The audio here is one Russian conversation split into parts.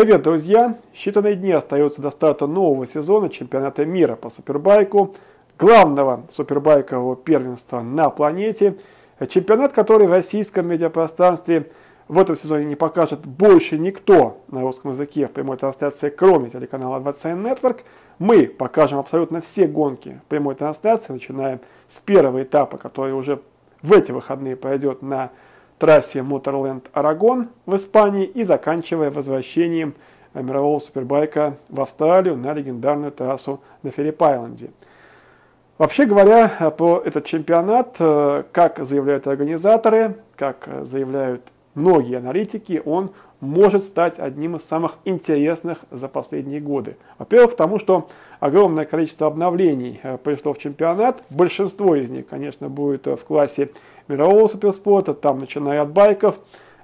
Привет, друзья! Считанные дни остаются до старта нового сезона чемпионата мира по супербайку, главного супербайкового первенства на планете. Чемпионат, который в российском медиапространстве в этом сезоне не покажет больше никто на русском языке в прямой трансляции, кроме телеканала 27 Network. Мы покажем абсолютно все гонки в прямой трансляции, начиная с первого этапа, который уже в эти выходные пройдет на трассе Моторленд Арагон в Испании и заканчивая возвращением мирового супербайка в Австралию на легендарную трассу на Филипп-Айленде. Вообще говоря, про этот чемпионат, э, как заявляют организаторы, как заявляют многие аналитики, он может стать одним из самых интересных за последние годы. Во-первых, потому что огромное количество обновлений э, пришло в чемпионат. Большинство из них, конечно, будет в классе мирового суперспорта, там начиная от байков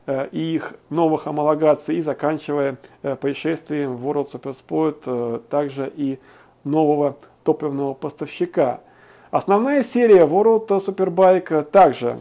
э, и их новых homologаций и заканчивая э, происшествием в World Supersport, э, также и нового топливного поставщика. Основная серия World Superbike также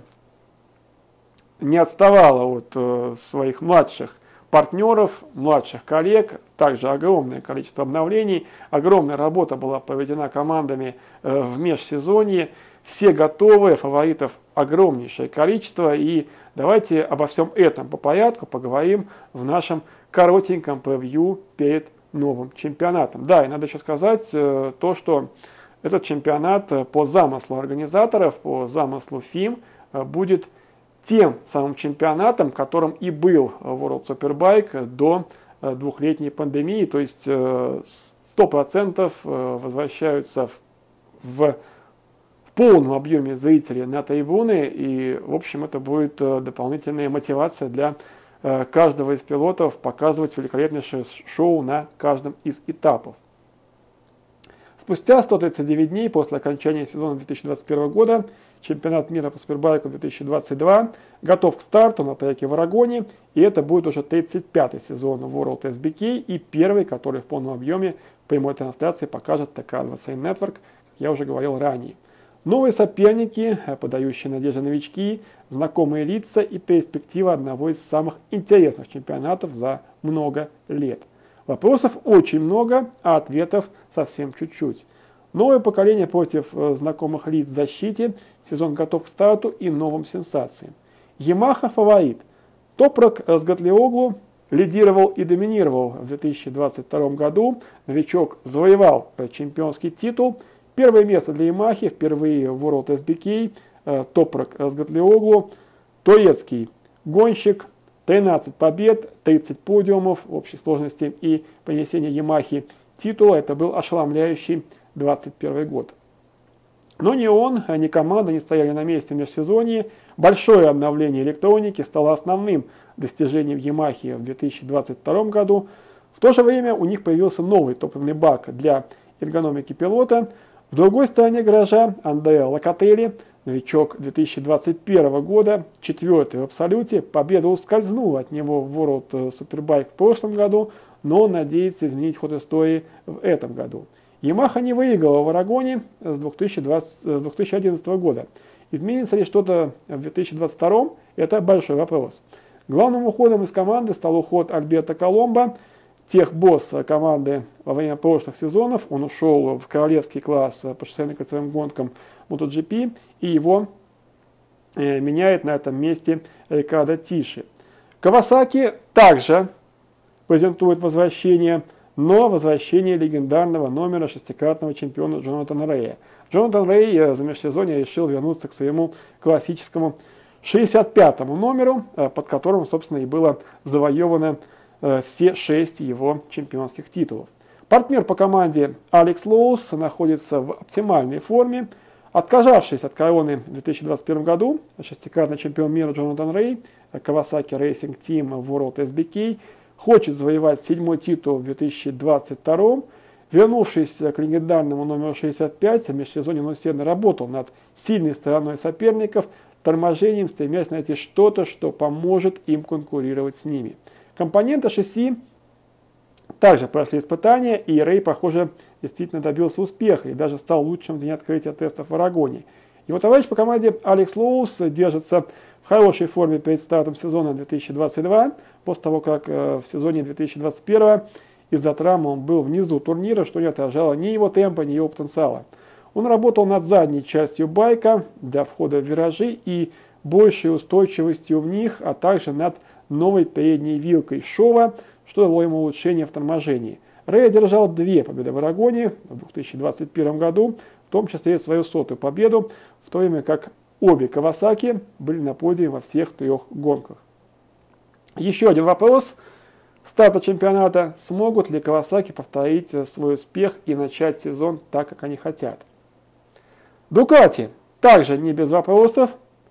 не отставала от своих младших партнеров, младших коллег, также огромное количество обновлений, огромная работа была проведена командами в межсезонье. Все готовы, фаворитов огромнейшее количество. И давайте обо всем этом по порядку поговорим в нашем коротеньком превью перед новым чемпионатом. Да, и надо еще сказать э, то, что этот чемпионат э, по замыслу организаторов, по замыслу ФИМ, э, будет тем самым чемпионатом, которым и был World Superbike до двухлетней пандемии. То есть 100% возвращаются в полном объеме зрителей на трибуны. И, в общем, это будет э, дополнительная мотивация для э, каждого из пилотов показывать великолепнейшее шоу на каждом из этапов. Спустя 139 дней после окончания сезона 2021 года чемпионат мира по супербайку 2022 готов к старту на треке в Арагоне, и это будет уже 35-й сезон World SBK и первый, который в полном объеме прямой трансляции покажет ТК-27 Network, как я уже говорил ранее. Новые соперники, э, подающие надежды новички, знакомые лица и перспектива одного из самых интересных чемпионатов за много лет. Вопросов очень много, а ответов совсем чуть-чуть. Новое поколение против э, знакомых лиц в защите, сезон готов к старту и новым сенсациям. Ямаха фаворит. Топрак с Гатлиоглу лидировал и доминировал в 2022 году. Новичок завоевал э, чемпионский титул – Первое место для Ямахи, впервые в World SBK, э, Топрак Сгатлиоглу, турецкий гонщик, 13 побед, 30 подиумов в общей сложности и понесение Ямахи титула. Это был ошеломляющий 21 год. Но ни он, ни команда не стояли на месте в межсезонье. Большое обновление электроники стало основным достижением Ямахи в 2022 году. В то же время у них появился новый топливный бак для эргономики пилота – в другой стороне гаража Андреа Локотели, новичок 2021 года, четвертый в абсолюте, победа ускользнула от него в World Superbike в прошлом году, но он надеется изменить ход истории в этом году. Ямаха не выиграла в Арагоне с, 2020, с 2011 года. Изменится ли что-то в 2022? Это большой вопрос. Главным уходом из команды стал уход Альберта Коломбо, тех босс команды во время прошлых сезонов. Он ушел в королевский класс по шоссейным кольцевым гонкам MotoGP, и его э, меняет на этом месте Рикардо Тиши. Кавасаки также презентует возвращение, но возвращение легендарного номера шестикратного чемпиона Джонатана Рэя. Джонатан Рэй э, за межсезонье решил вернуться к своему классическому 65-му номеру, э, под которым, собственно, и было завоевано Э, все шесть его чемпионских титулов. Партнер по команде Алекс Лоус находится в оптимальной форме. Отказавшись от короны в 2021 году, шестикратный чемпион мира Джонатан Рей, Kawasaki Racing Team World SBK, хочет завоевать седьмой титул в 2022 Вернувшись к легендарному номеру 65, в межсезонье он усердно работал над сильной стороной соперников, торможением, стремясь найти что-то, что поможет им конкурировать с ними. Компоненты шасси также прошли испытания, и Рэй, похоже, действительно добился успеха и даже стал лучшим в день открытия тестов в Арагоне. Его товарищ по команде Алекс Лоус держится в хорошей форме перед стартом сезона 2022, после того, как в сезоне 2021 из-за травмы он был внизу турнира, что не отражало ни его темпа, ни его потенциала. Он работал над задней частью байка для входа в виражи и большей устойчивостью в них, а также над новой передней вилкой шова, что дало ему улучшение в торможении. Рэй одержал две победы в Арагоне в 2021 году, в том числе и свою сотую победу, в то время как обе Кавасаки были на подиуме во всех трех гонках. Еще один вопрос старта чемпионата. Смогут ли Кавасаки повторить свой успех и начать сезон так, как они хотят? Дукати также не без вопросов.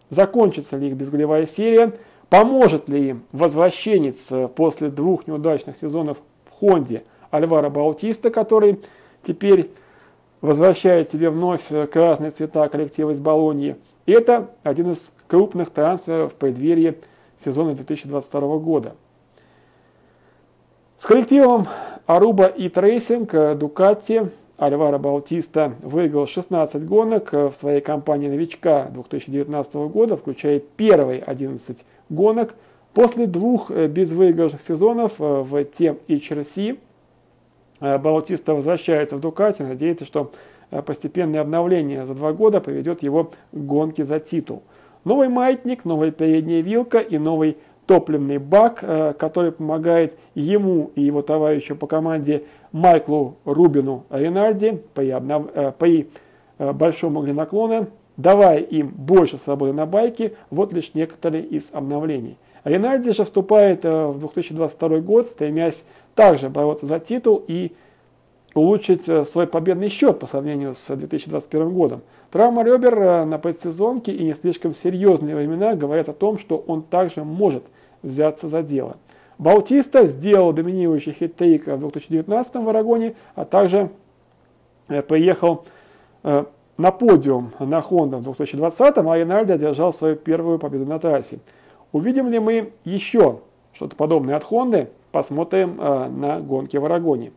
Закончится ли их безголевая серия? Поможет ли им возвращенец после двух неудачных сезонов в Хонде Альвара Баутиста, который теперь возвращает себе вновь красные цвета коллектива из Болонии. Это один из крупных трансферов в преддверии сезона 2022 года. С коллективом Aruba.it Racing Ducati Альваро Баутиста выиграл 16 гонок в своей кампании новичка 2019 года, включая первые 11 гонок. После двух безвыигрышных сезонов в Team HRC Баутиста возвращается в Дукати, надеется, что э, постепенное обновление за два года поведет его к гонке за титул. Новый маятник, новая передняя вилка и новый топливный бак, э, который помогает ему и его товарищу по команде Майклу Рубину Ренарди при, обнов... при большом наклона, давая им больше свободы на байке, вот лишь некоторые из обновлений. Ренальди же вступает в 2022 год, стремясь также бороться за титул и улучшить э, свой победный счет по сравнению с 2021 годом. Травма ребер э, на предсезонке и не слишком серьезные времена говорят о том, что он также может взяться за дело. Баутиста сделал доминирующий хит-трик в 2019 в Арагоне, а также э, приехал на подиум на Honda в 2020, а Ринальди одержал свою первую победу на трассе. Увидим ли мы еще что-то подобное от Honda? Посмотрим э, на гонки в Арагоне.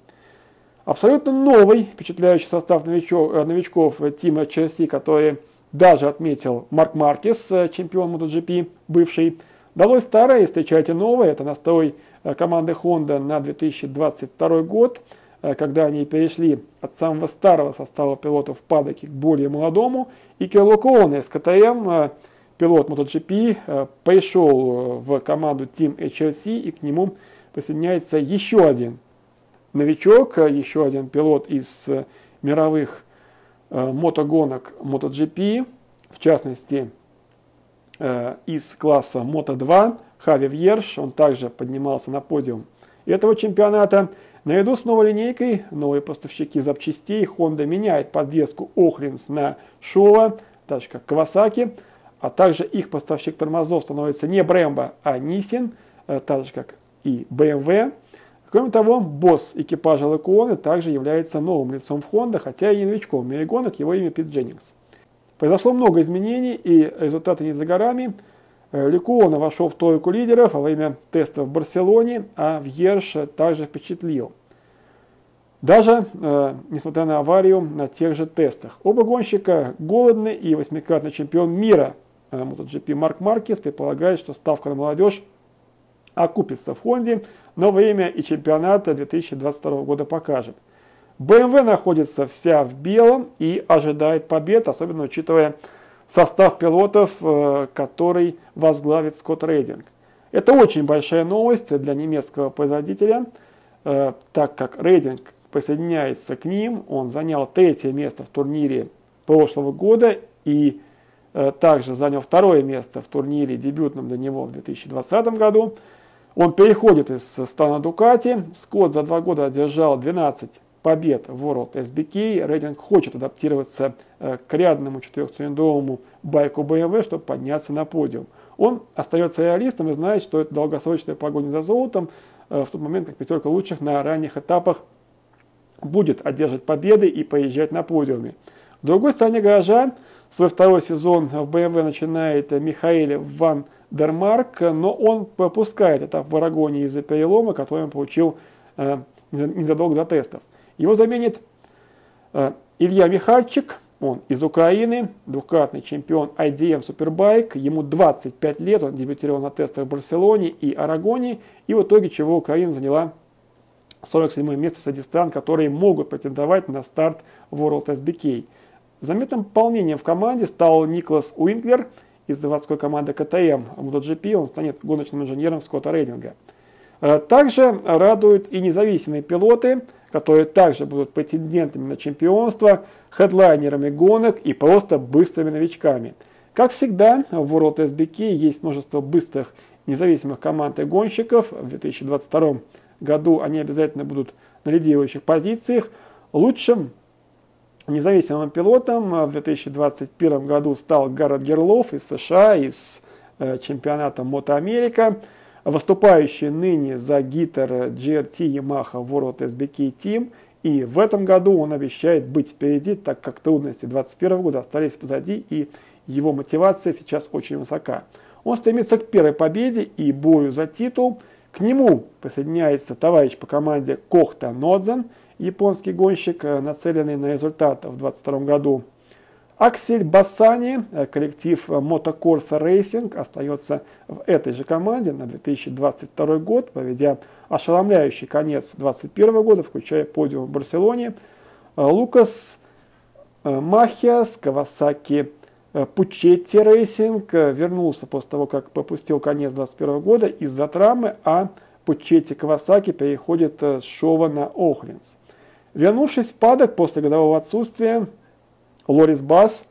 Абсолютно новый, впечатляющий состав новичков, э, новичков Тима Черси, который даже отметил Марк Маркес, э, чемпион MotoGP, бывший. Далось старое встречайте новое. Это настрой команды Honda на 2022 год, когда они перешли от самого старого состава пилотов в падоке к более молодому. И Кирло Коуне с КТМ, пилот MotoGP, пришел в команду Team HRC и к нему присоединяется еще один новичок, еще один пилот из э, мировых э, мотогонок MotoGP, в частности э, из класса Moto2, Хави Вьерш, он также поднимался на подиум этого чемпионата. Наряду с новой линейкой, новые поставщики запчастей, Honda меняет подвеску Охринс на Шова, так же как Kawasaki, а также их поставщик тормозов становится не Brembo, а Nissin, так же как и BMW. Кроме того, босс экипажа Лакуоны также является новым лицом в Honda, хотя и новичком в мире гонок, его имя Пит Дженнингс. Произошло много изменений, и результаты не за горами. Э, Ликуона вошел в тройку лидеров во время теста в Барселоне, а Вьерш также впечатлил. Даже э, несмотря на аварию на тех же тестах. Оба гонщика голодны и восьмикратный чемпион мира э, MotoGP Марк Маркес предполагает, что ставка на молодежь окупится в Хонде, но время и чемпионата 2022 года покажет. BMW находится вся в белом и ожидает побед, особенно учитывая состав пилотов, э, который возглавит Скотт Рейдинг. Это очень большая новость для немецкого производителя, э, так как Рейдинг присоединяется к ним. Он занял третье место в турнире прошлого года и э, также занял второе место в турнире дебютном для него в 2020 году. Он переходит из стана Дукати. Скотт за два года одержал 12 побед в World SBK. Рейтинг хочет адаптироваться э, к рядному четырехцилиндровому байку BMW, чтобы подняться на подиум. Он остается реалистом и знает, что это долгосрочная погоня за золотом, э, в тот момент, как пятерка лучших на ранних этапах будет одерживать победы и поезжать на подиуме. В другой стороне гаража свой второй сезон в BMW начинает Михаил Ван Дермарк, но он пропускает этап в Арагоне из-за перелома, который он получил э, незадолго до тестов. Его заменит э, Илья Михальчик, Он из Украины, двукратный чемпион IDM Superbike, ему 25 лет, он дебютировал на тестах в Барселоне и Арагоне, и в итоге чего Украина заняла 47 место среди стран, которые могут претендовать на старт World SBK. Заметным пополнением в команде стал Николас Уинклер из заводской команды КТМ MotoGP, он станет гоночным инженером Скотта Рейдинга. Э, также радуют и независимые пилоты, которые также будут претендентами на чемпионство, хедлайнерами гонок и просто быстрыми новичками. Как всегда, в World SBK есть множество быстрых независимых команд и гонщиков. В 2022 году они обязательно будут на лидирующих позициях. Лучшим независимым пилотом в 2021 году стал Гаррет Герлов из США, из э, чемпионата Мото Америка выступающий ныне за гитар GRT Yamaha World SBK Team. И в этом году он обещает быть впереди, так как трудности 2021 года остались позади, и его мотивация сейчас очень высока. Он стремится к первой победе и бою за титул. К нему присоединяется товарищ по команде Кохта Нодзанэ, японский гонщик, нацеленный на результат в 2022 году Аксель Бассани, э, коллектив Motocorsa Racing, остается в этой же команде на 2022 год, проведя ошеломляющий конец 2021 года, включая подиум в Барселоне. Э, Лукас э, Махиас, Kawasaki Puccetti Racing вернулся после того, как пропустил конец 2021 года из-за травмы, а Puccetti Kawasaki переходит с Showa на Öhlins. Вернувшись в паддок после годового отсутствия, Лорис Бас,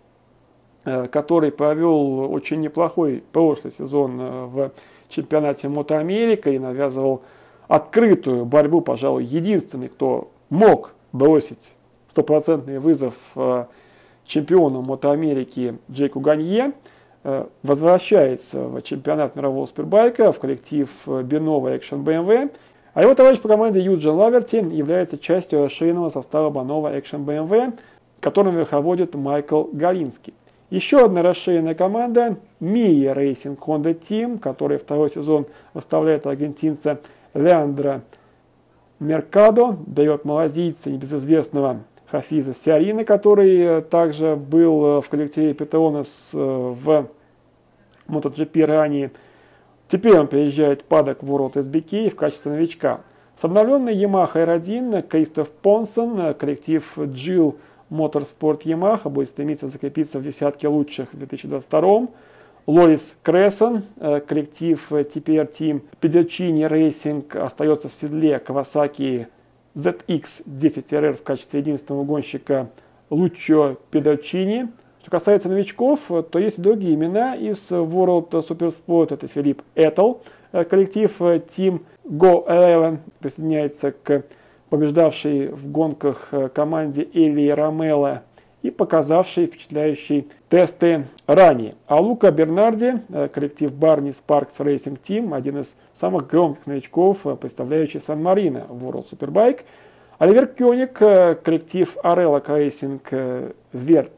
э, который провел очень неплохой прошлый сезон э, в чемпионате MotoAmerica и навязывал открытую борьбу, пожалуй, единственный, кто мог бросить стопроцентный вызов э, чемпиону Мото Америки Джейку Ганье, возвращается в чемпионат мирового супербайка в коллектив Бенова Action BMW. А его товарищ по команде Юджин Лаверти является частью расширенного состава Банова Action BMW – которым верховодит Майкл Галинский. Еще одна расширенная команда Мия Racing Honda Team, который второй сезон выставляет аргентинца Леандра Меркадо, дает малазийца небезызвестного Хафиза Сиарина, который также был в коллективе Петронос э, в MotoGP ранее. Теперь он приезжает в падок в World SBK в качестве новичка. С обновленной Yamaha R1 Кристоф Понсон, коллектив Jill Motorsport Yamaha будет стремиться закрепиться в десятке лучших в 2022 Лорис Крессон, э, коллектив TPR Team Pedercini Racing остается в седле Kawasaki ZX-10RR в качестве единственного гонщика Лучо Педерчини. Что касается новичков, то есть другие имена из World Supersport. Это Филипп Этл, э, коллектив Team Go 11 присоединяется к побеждавший в гонках э, команде Элли Ромело и показавший впечатляющие тесты ранее. А Лука Бернарди, э, коллектив Барни Sparks Racing Team, один из самых громких новичков, э, представляющий Сан-Марино в World Superbike. Оливер Кёник, коллектив Arella Racing Верт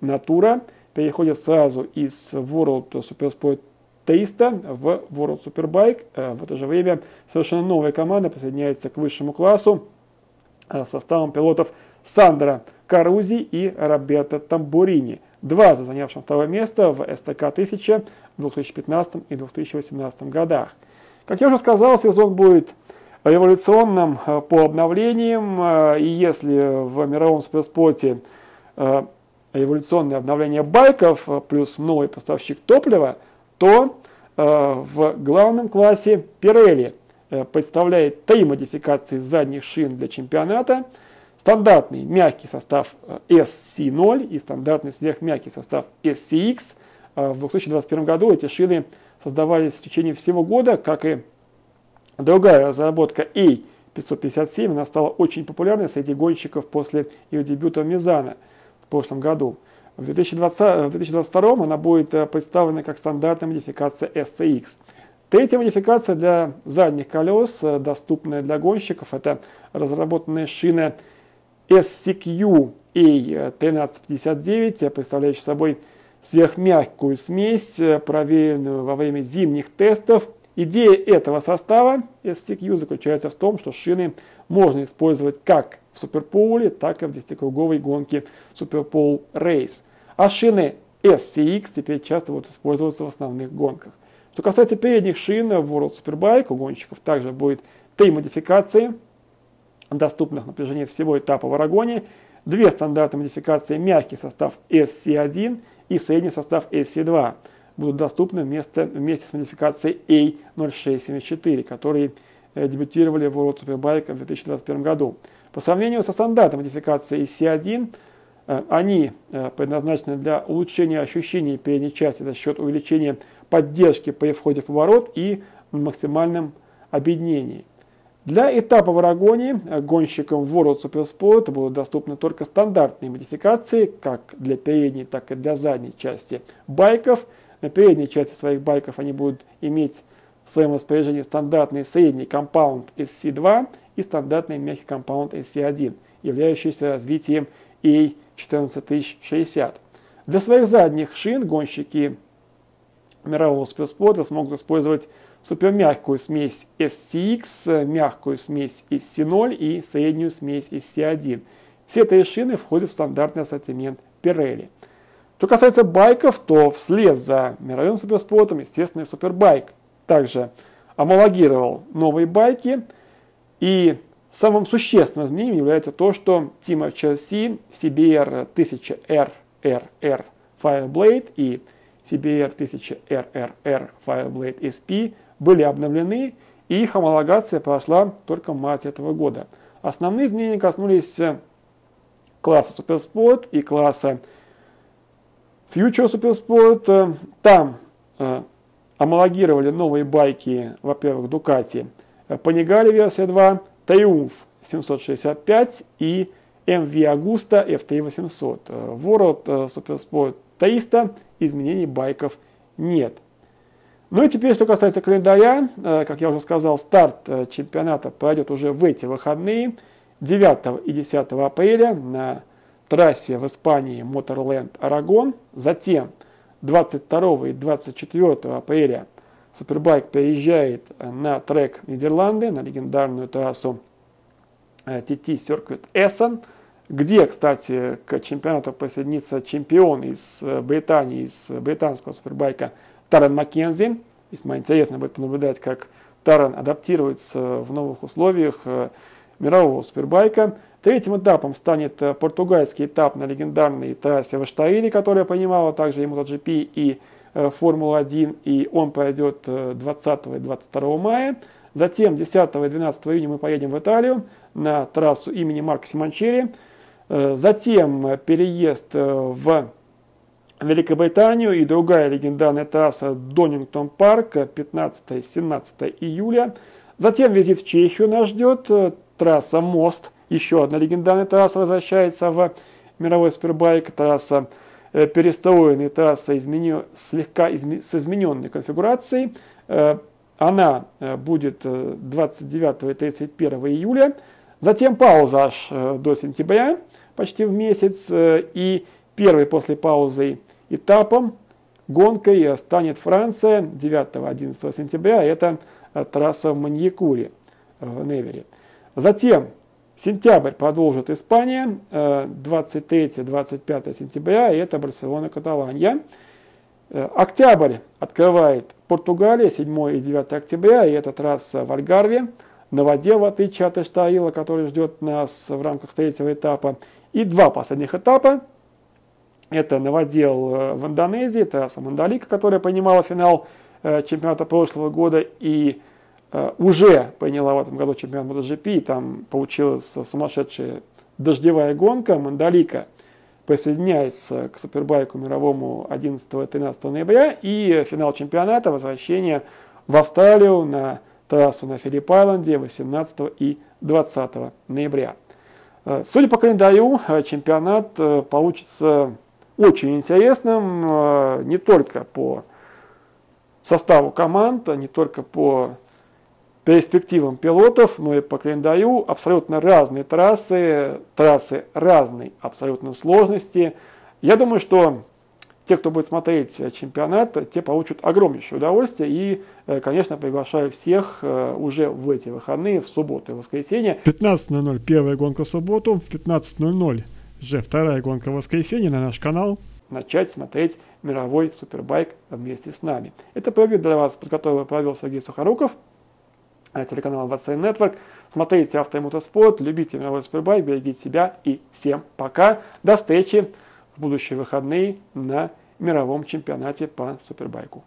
Натура, переходит сразу из World Supersport 300 в World Superbike. Э, в это же время совершенно новая команда присоединяется к высшему классу э, составом пилотов Сандра Карузи и Роберто Тамбурини, дважды занявшим второе место в СТК 1000 в 2015 и 2018 годах. Как я уже сказал, сезон будет революционным э, по обновлениям, и если в мировом суперспорте революционное обновление байков плюс новый поставщик топлива – то э, в главном классе Pirelli э, представляет три модификации задних шин для чемпионата. Стандартный мягкий состав э, SC0 и стандартный сверхмягкий состав SCX. В 2021 году эти шины создавались в течение всего года, как и другая разработка A557. Она стала очень популярной среди гонщиков после ее дебюта в Мизана прошлом году. В 2020, в 2022 она будет э, представлена как стандартная модификация SCX. Третья модификация для задних колес, э, доступная для гонщиков, это разработанная шина SCQ A1359, представляющая собой сверхмягкую смесь, э, проверенную во время зимних тестов Идея этого состава SCQ заключается в том, что шины можно использовать как в суперполе, так и в 10-круговой гонке Superpole Race. А шины SCX теперь часто будут использоваться в основных гонках. Что касается передних шин в World Superbike, у гонщиков также будет три модификации, доступных на протяжении всего этапа в Арагоне. Две стандартные модификации, мягкий состав SC1 и средний состав SC2 будут доступны вместо, вместе с модификацией A0674, которые дебютировали в World Superbike в 2021 году. По сравнению со стандартной модификацией C1, э, они э, предназначены для улучшения ощущений передней части за счет увеличения поддержки при входе в поворот и максимальном объединении. Для этапа в Арагоне гонщикам World Supersport будут доступны только стандартные модификации, как для передней, так и для задней части байков – на передней части своих байков они будут иметь в своем распоряжении стандартный средний компаунд SC2 и стандартный мягкий компаунд SC1, являющийся развитием A14060. Для своих задних шин гонщики мирового суперспорта смогут использовать супермягкую смесь SCX, мягкую смесь SC0 и среднюю смесь SC1. Все три шины входят в стандартный ассортимент Pirelli. Что касается байков, то вслед за мировым суперспортом, естественно, и супербайк также амалогировал новые байки. И самым существенным изменением является то, что Team HLC CBR 1000 RRR Fireblade и CBR 1000 RRR Fireblade SP были обновлены, и их амалогация прошла только в марте этого года. Основные изменения коснулись класса Суперспорт и класса Future Supersport, э, там э, амалогировали новые байки, во-первых, Ducati Panigale версия 2, Triumph 765 и MV Agusta FT 800. World Supersport 300 изменений байков нет. Ну и теперь, что касается календаря, э, как я уже сказал, старт чемпионата пройдет уже в эти выходные, 9 и 10 апреля на трассе в Испании Моторленд Арагон. Затем 22 и 24 апреля Супербайк переезжает на трек Нидерланды, на легендарную трассу TT Circuit Essen, где, кстати, к чемпионату присоединится чемпион из Британии, из британского супербайка Таран Маккензи. Весьма интересно будет понаблюдать, как Таран адаптируется в новых условиях э, мирового супербайка. Третьим этапом станет э, португальский этап на легендарной трассе в Аштаиле, которая принимала также и MotoGP, и э, Формула-1, и он пройдет 20 э, и 22 мая. Затем 10 и 12 июня мы поедем в Италию на трассу имени Марка Симончери. Затем переезд в Великобританию и другая легендарная трасса Донингтон Парк 15-17 июля. Затем визит в Чехию нас ждет, трасса Мост – еще одна легендарная трасса возвращается в мировой супербайк. Трасса э, перестроенная, трасса изменю, слегка изме, с измененной конфигурацией. Э, она э, будет 29 и 31 июля. Затем пауза аж до сентября, почти в месяц. И первый после паузы этапом гонкой станет Франция 9-11 сентября. Это трасса в Маньякуре в Невере. Затем Сентябрь продолжит Испания, 23-25 э, сентября, и это Барселона-Каталания. Э, октябрь открывает Португалия, 7 и 9 октября, и это трасса в Альгарве, на воде, в отличие от Эштаила, который ждет нас в рамках третьего этапа. И два последних этапа. Это новодел э, в Индонезии, трасса Мандалика, которая принимала финал чемпионата прошлого года, и уже приняла в этом году чемпионат MotoGP, там получилась сумасшедшая дождевая гонка, Мандалика присоединяется к супербайку мировому 11-13 ноября и финал чемпионата, возвращение в Австралию на трассу на Филипп-Айленде 18 и 20 ноября. Э, судя по календарю, э, чемпионат получится очень интересным не только по составу команд, не только по перспективам пилотов, но и по календарю абсолютно разные трассы, трассы разной абсолютно сложности. Я думаю, что те, кто будет смотреть чемпионат, те получат огромнейшее удовольствие. И, конечно, приглашаю всех уже в эти выходные, в субботу и воскресенье. 15.00 первая гонка в субботу, в 15.00 же вторая гонка в воскресенье на наш канал начать смотреть мировой супербайк вместе с нами. Это превью для вас подготовил и провел Сергей Сухоруков, э, телеканал VC Network. Смотрите авто и мотоспорт, любите мировой супербайк, берегите себя и всем пока. До встречи в будущие выходные на мировом чемпионате по супербайку.